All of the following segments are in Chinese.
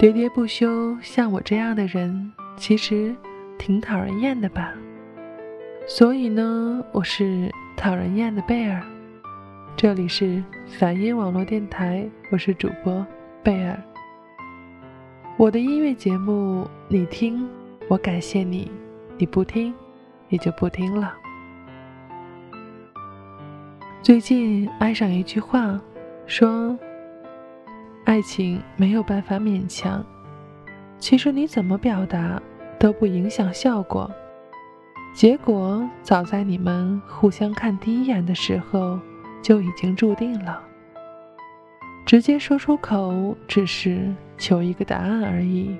喋喋不休，像我这样的人，其实挺讨人厌的吧？所以呢，我是讨人厌的贝尔。这里是梵音网络电台，我是主播贝尔。我的音乐节目，你听，我感谢你；你不听，也就不听了。最近爱上一句话，说：“爱情没有办法勉强，其实你怎么表达都不影响效果。结果早在你们互相看第一眼的时候就已经注定了。直接说出口，只是……”求一个答案而已，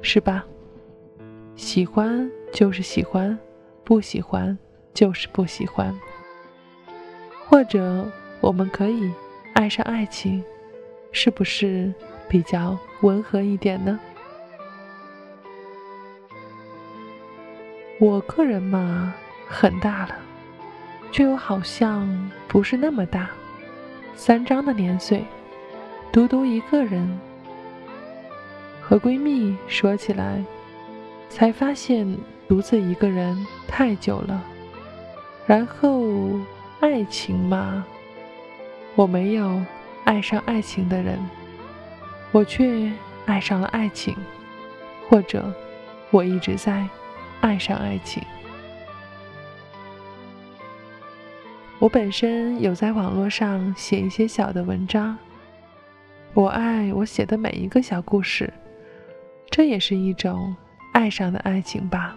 是吧？喜欢就是喜欢，不喜欢就是不喜欢。或者我们可以爱上爱情，是不是比较温和一点呢？我个人嘛，很大了，却又好像不是那么大，三张的年岁。独独一个人，和闺蜜说起来，才发现独自一个人太久了。然后爱情嘛，我没有爱上爱情的人，我却爱上了爱情，或者我一直在爱上爱情。我本身有在网络上写一些小的文章。我爱我写的每一个小故事，这也是一种爱上的爱情吧。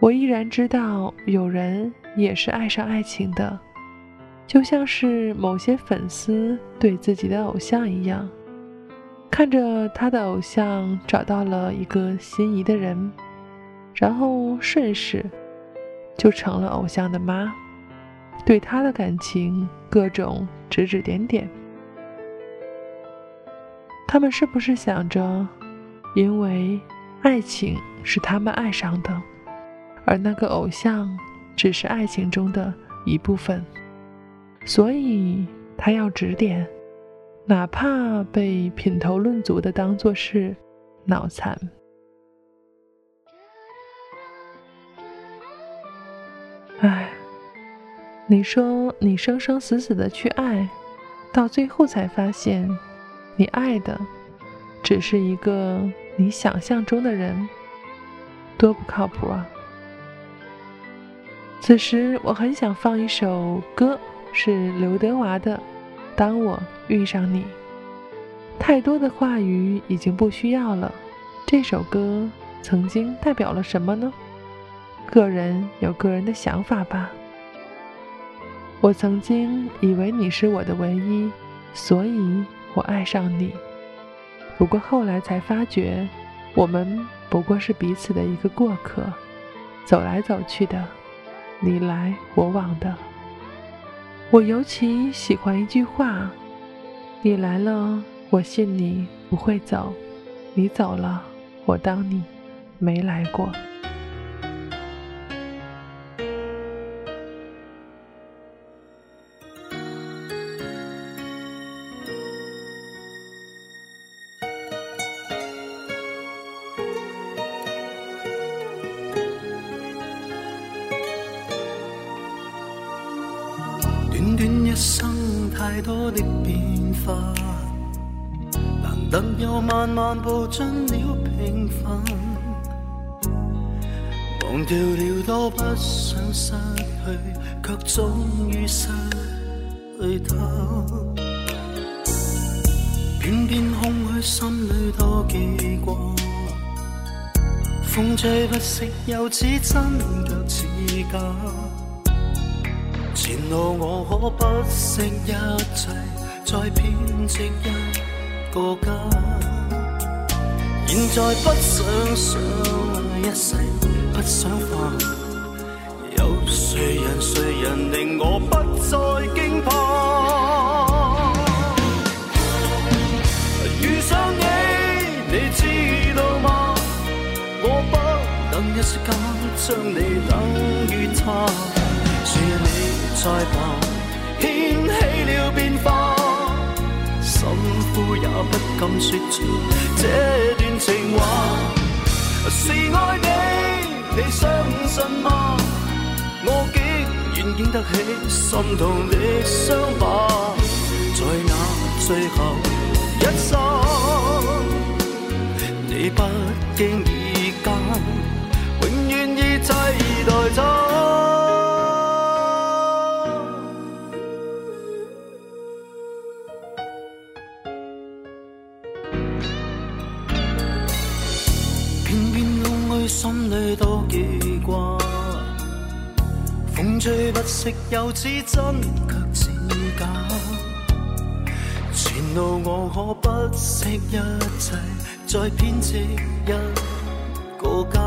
我依然知道有人也是爱上爱情的，就像是某些粉丝对自己的偶像一样，看着他的偶像找到了一个心仪的人，然后顺势就成了偶像的妈，对他的感情各种指指点点。他们是不是想着，因为爱情是他们爱上的，而那个偶像只是爱情中的一部分，所以他要指点，哪怕被品头论足的当做是脑残。唉，你说你生生死死的去爱，到最后才发现。你爱的只是一个你想象中的人，多不靠谱啊！此时我很想放一首歌，是刘德华的《当我遇上你》。太多的话语已经不需要了。这首歌曾经代表了什么呢？个人有个人的想法吧。我曾经以为你是我的唯一，所以。我爱上你，不过后来才发觉，我们不过是彼此的一个过客，走来走去的，你来我往的。我尤其喜欢一句话：你来了，我信你不会走；你走了，我当你没来过。能又慢慢步进了平凡，忘掉了多不想失去，却终于失去他。偏偏空虚，心里多记挂，风吹不息，又似真却似假。前路我可不惜一切，再编织一个家。现在不想想一世，不想化。有谁人谁人令我不再惊怕？遇上你，你知道吗？我不能一时间将你等于他。是你在旁掀起了变化，心灰呼也不敢说出这段情话。是爱你，你相信吗？我竟然经得起心痛的伤疤，在那最后一刹，你不经意间，永远已替代他。风吹不息，又似真却似假。前路我可不惜一切，再编织一个家。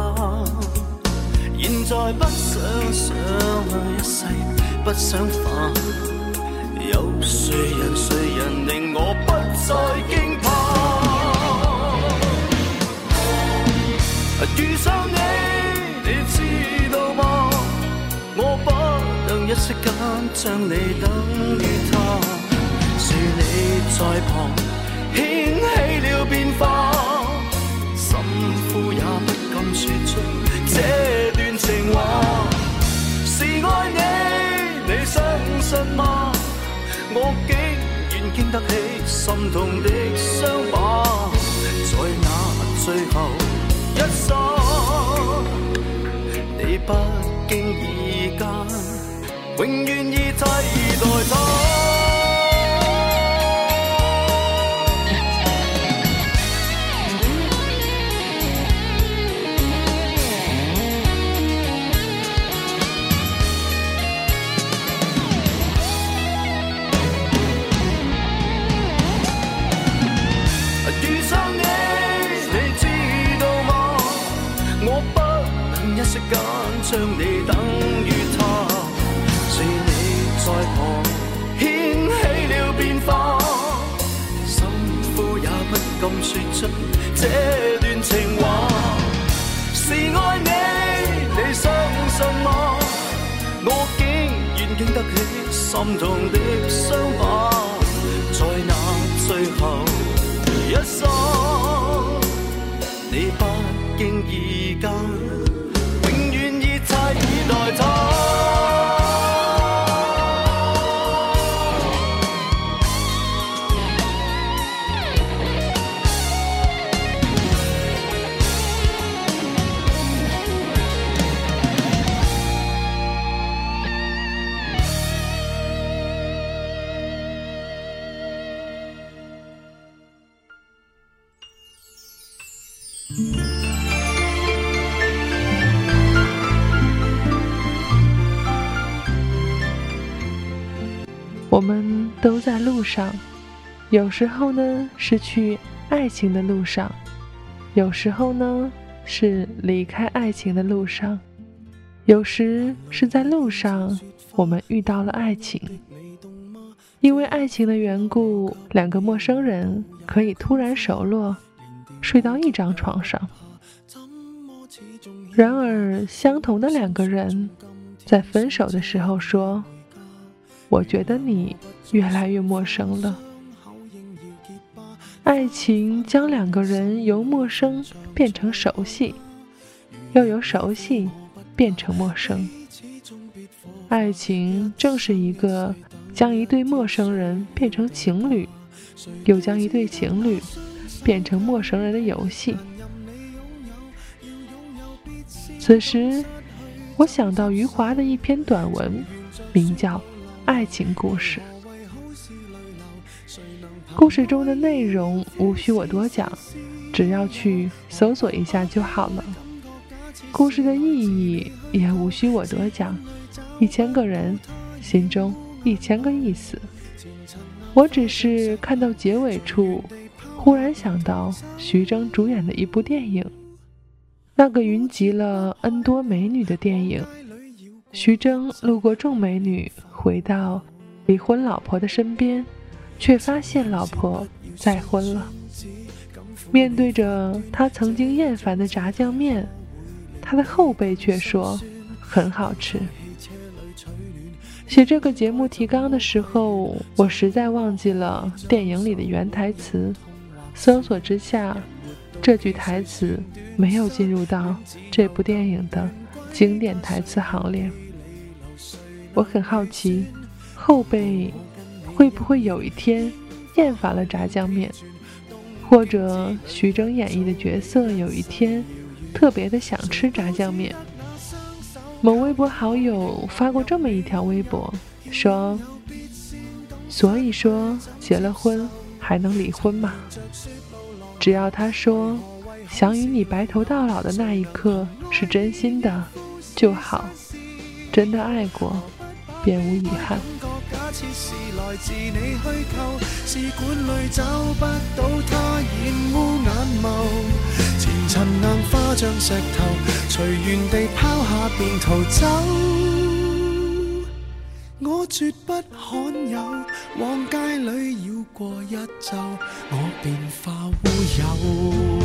现在不想想一世，不想化。有谁人谁人令我不再惊怕？遇上你，你知道吗？我不息间将你等于他，是你在旁掀起了变化，心呼也不敢说出这段情话。是爱你，你相信吗？我竟然经得起心痛的伤疤，在那最后。一刹，你不经意间，永远已替代他。将你这段情话。是爱你，你相信吗？我竟然经得起心痛的伤疤，在那最后一刹，我们都在路上，有时候呢是去爱情的路上，有时候呢是离开爱情的路上，有时是在路上我们遇到了爱情。因为爱情的缘故，两个陌生人可以突然熟络，睡到一张床上。然而，相同的两个人在分手的时候说。我觉得你越来越陌生了。爱情将两个人由陌生变成熟悉，又由熟悉变成陌生。爱情正是一个将一对陌生人变成情侣，又将一对情侣变成陌生人的游戏。此时，我想到余华的一篇短文，名叫。爱情故事，故事中的内容无需我多讲，只要去搜索一下就好了。故事的意义也无需我多讲，一千个人心中一千个意思。我只是看到结尾处，忽然想到徐峥主演的一部电影，那个云集了 N 多美女的电影。徐峥路过众美女。回到离婚老婆的身边，却发现老婆再婚了。面对着他曾经厌烦的炸酱面，他的后辈却说很好吃。写这个节目提纲的时候，我实在忘记了电影里的原台词。搜索之下，这句台词没有进入到这部电影的经典台词行列。我很好奇，后辈会不会有一天厌烦了炸酱面，或者徐峥演绎的角色有一天特别的想吃炸酱面。某微博好友发过这么一条微博，说：“所以说结了婚。”还能离婚吗？只要他说想与你白头到老的那一刻是真心的就好，真的爱过，感觉假设是来自你虚构试管里找不到它染污眼眸前尘硬化像石头随缘地抛下便逃走我绝不罕有往街里绕过一周我便化乌有。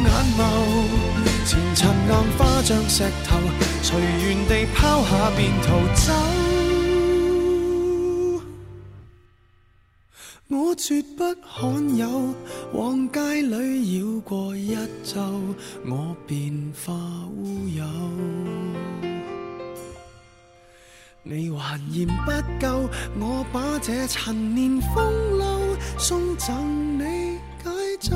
眼眸。前尘硬化像石头，随缘地抛下便逃走。我绝不罕有，往街里绕过一周，我便化乌有。你还嫌不够，我把这陈年风流送赠你解咒。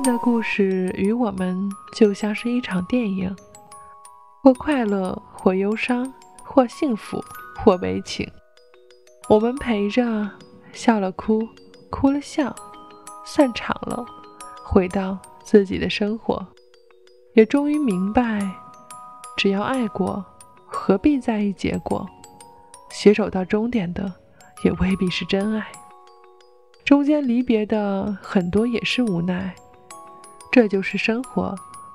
人的故事与我们就像是一场电影，或快乐，或忧伤，或幸福，或悲情。我们陪着，笑了哭，哭了笑，散场了，回到自己的生活，也终于明白，只要爱过，何必在意结果？携手到终点的，也未必是真爱。中间离别的很多也是无奈，这就是生活，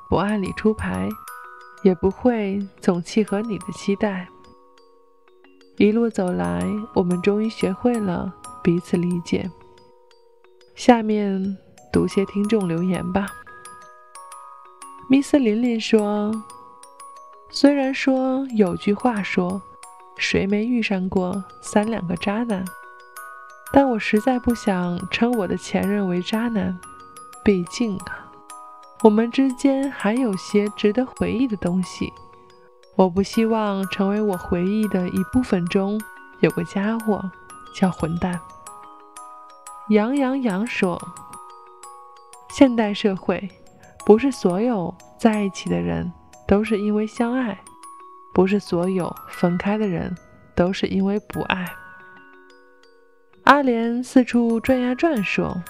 不按理出牌，也不会总契合你的期待。一路走来，我们终于学会了彼此理解。下面读些听众留言吧。Miss 琳琳说：“虽然说有句话说，谁没遇上过三两个渣男？”但我实在不想称我的前任为渣男，毕竟啊，我们之间还有些值得回忆的东西。我不希望成为我回忆的一部分中有个家伙叫混蛋。杨洋洋说：“现代社会，不是所有在一起的人都是因为相爱，不是所有分开的人都是因为不爱。”阿莲四处转呀转，说：“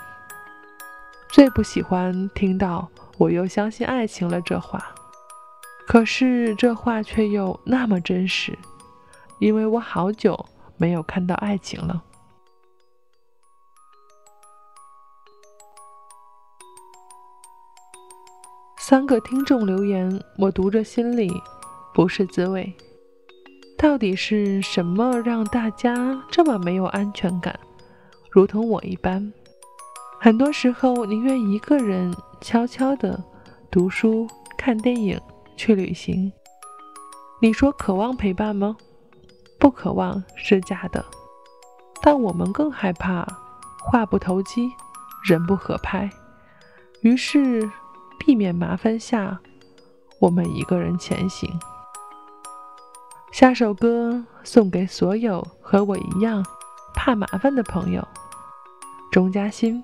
最不喜欢听到‘我又相信爱情了’这话，可是这话却又那么真实，因为我好久没有看到爱情了。”三个听众留言，我读着心里不是滋味。到底是什么让大家这么没有安全感？如同我一般，很多时候宁愿一个人悄悄地读书看电影去旅行。你说渴望陪伴吗？不渴望是假的。但我们更害怕话不投机人不合拍。于是避免麻烦下我们一个人前行。下首歌送给所有和我一样怕麻烦的朋友。钟嘉欣。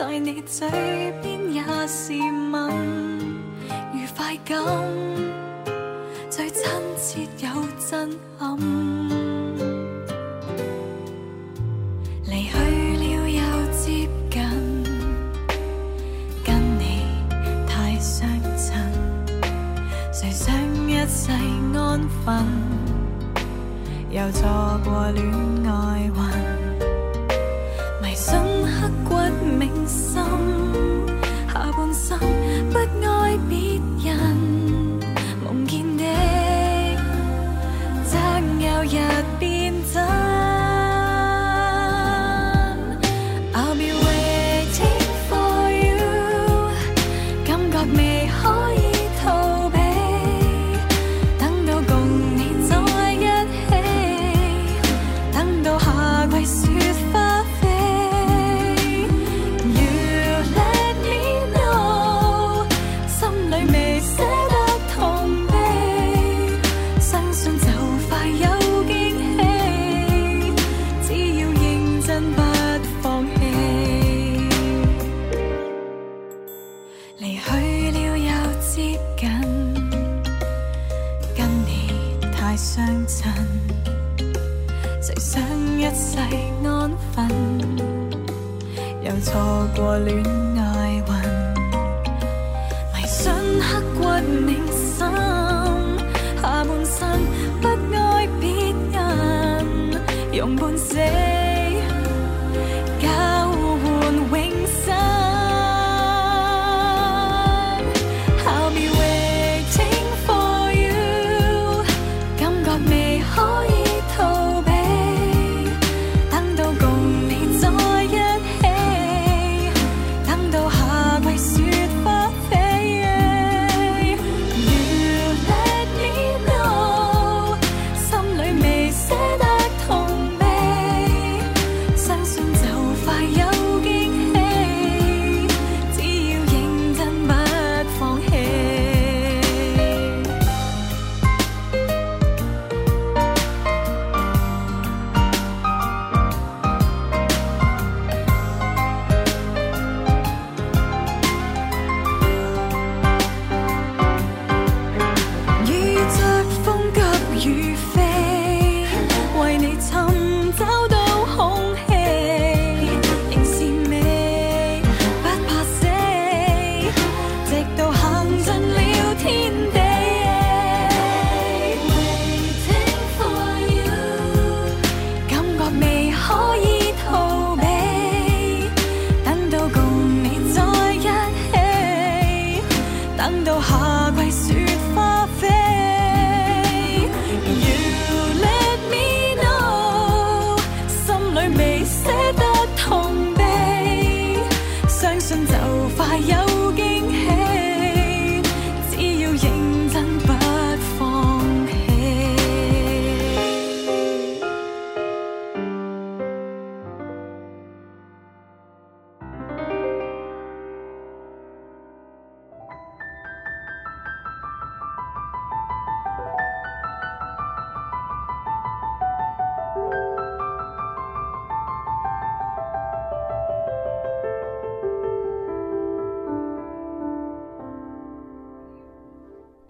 在你嘴边也是吻愉快感最亲切又震撼。离去了又接近跟你太相衬谁想一世安分？又错过恋爱世安分，又错过恋。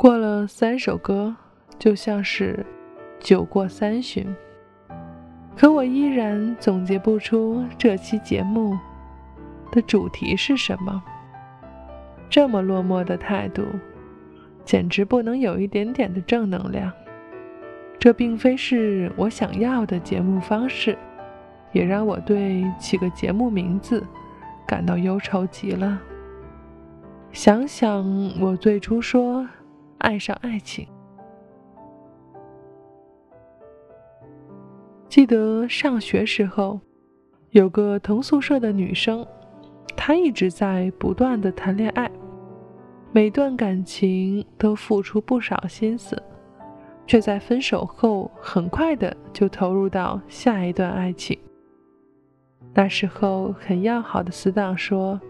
过了三首歌就像是酒过三巡。可我依然总结不出这期节目的主题是什么。这么落寞的态度简直不能有一点点的正能量。这并非是我想要的节目方式也让我对起个节目名字感到忧愁极了。想想我最初说爱上爱情，记得上学时候有个同宿舍的女生，她一直在不断的谈恋爱，每段感情都付出不少心思。却在分手后很快的就投入到下一段爱情。那时候很要好的死党说，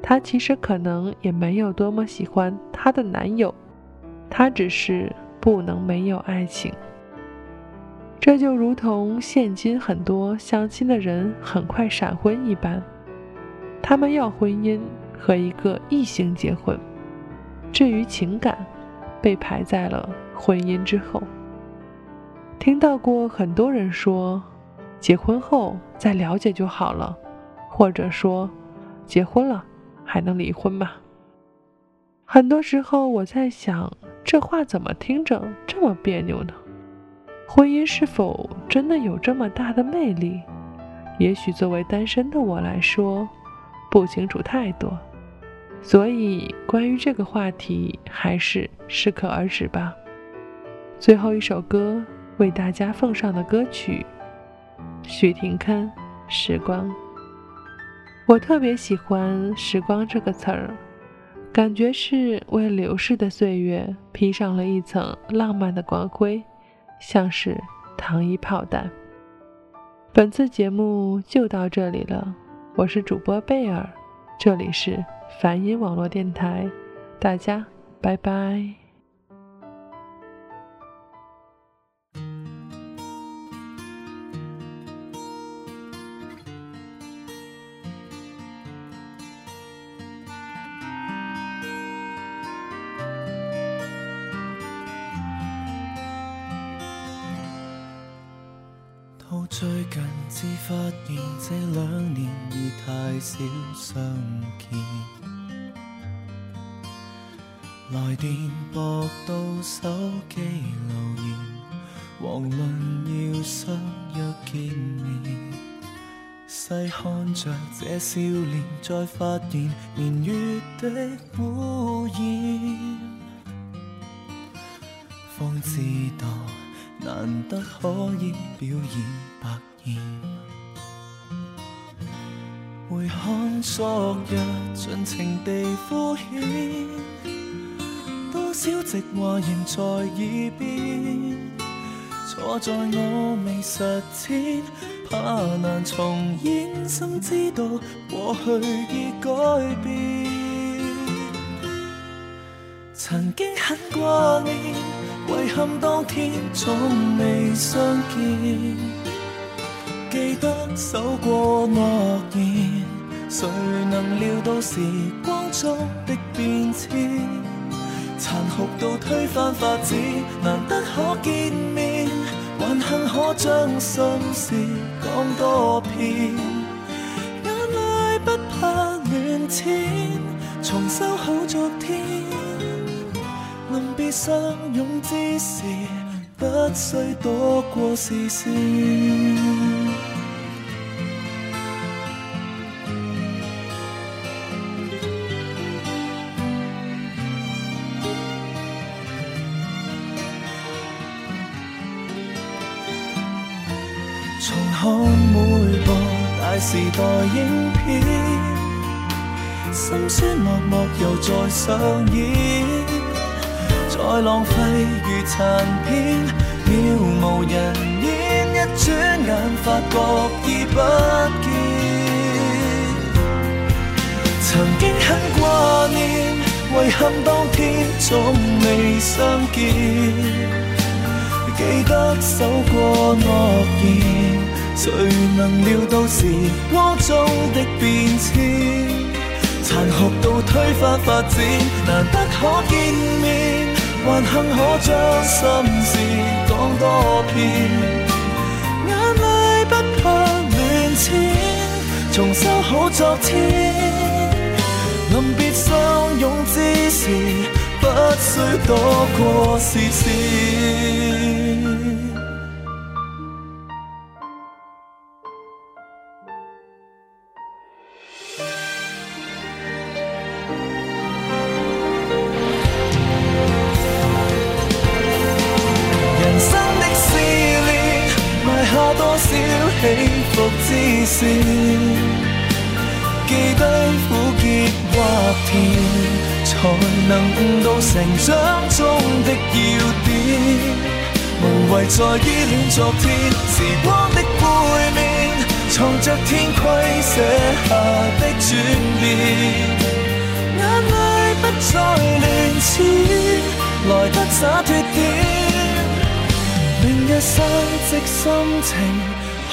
她其实可能也没有多么喜欢她的男友，他只是不能没有爱情。这就如同现今很多相亲的人很快闪婚一般，他们要婚姻和一个异性结婚，至于情感，被排在了。婚姻之后，听到过很多人说，结婚后再了解就好了，或者说，结婚了还能离婚吗？很多时候我在想，这话怎么听着这么别扭呢？婚姻是否真的有这么大的魅力？也许作为单身的我来说，不清楚太多，所以关于这个话题，还是适可而止吧。最后一首歌为大家奉上的歌曲，许廷铿《时光》。我特别喜欢“时光”这个词儿，感觉是为流逝的岁月披上了一层浪漫的光辉，像是糖衣炮弹。本次节目就到这里了，我是主播贝尔，这里是梵音网络电台，大家拜拜。最近至发现这两年已太少相见，来电拨到手机留言，遑论要相约见面。细看着这笑脸，再发现年月的污染，方知道。难得可以表演，回看昨日尽情地敷衍，多少直话仍在耳边，错在我未实践，怕难重演，心知道过去已改变，曾经很挂念。遗憾当天总未相见，记得守过诺言，谁能料到时光中的变迁，残酷到推翻法子，难得可见面，还幸可将心事讲多遍，眼泪不怕乱濺，重修好昨天。临别相拥之时，不需躲过视线。看每部大时代影片，心酸默默又再上演。再浪费如残片，渺无人烟，一转眼发觉已不见。曾经很挂念，遗憾当天总未相见。记得守过诺言，谁能料到时光中的变迁，残酷到推翻发展，难得可见面。还幸可将心事讲多遍，眼泪不怕乱溅，重修好昨天。临别相拥之时，不需躲过视线。无谓再依恋昨天，时光的背面，藏着天规写下的转变。眼泪不再乱濺，来得洒脱点。明日散席心情，好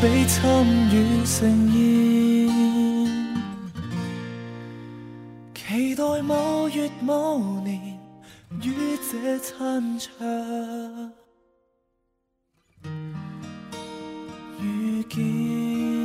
比参与盛宴。期待某月某年，与这餐桌 begin.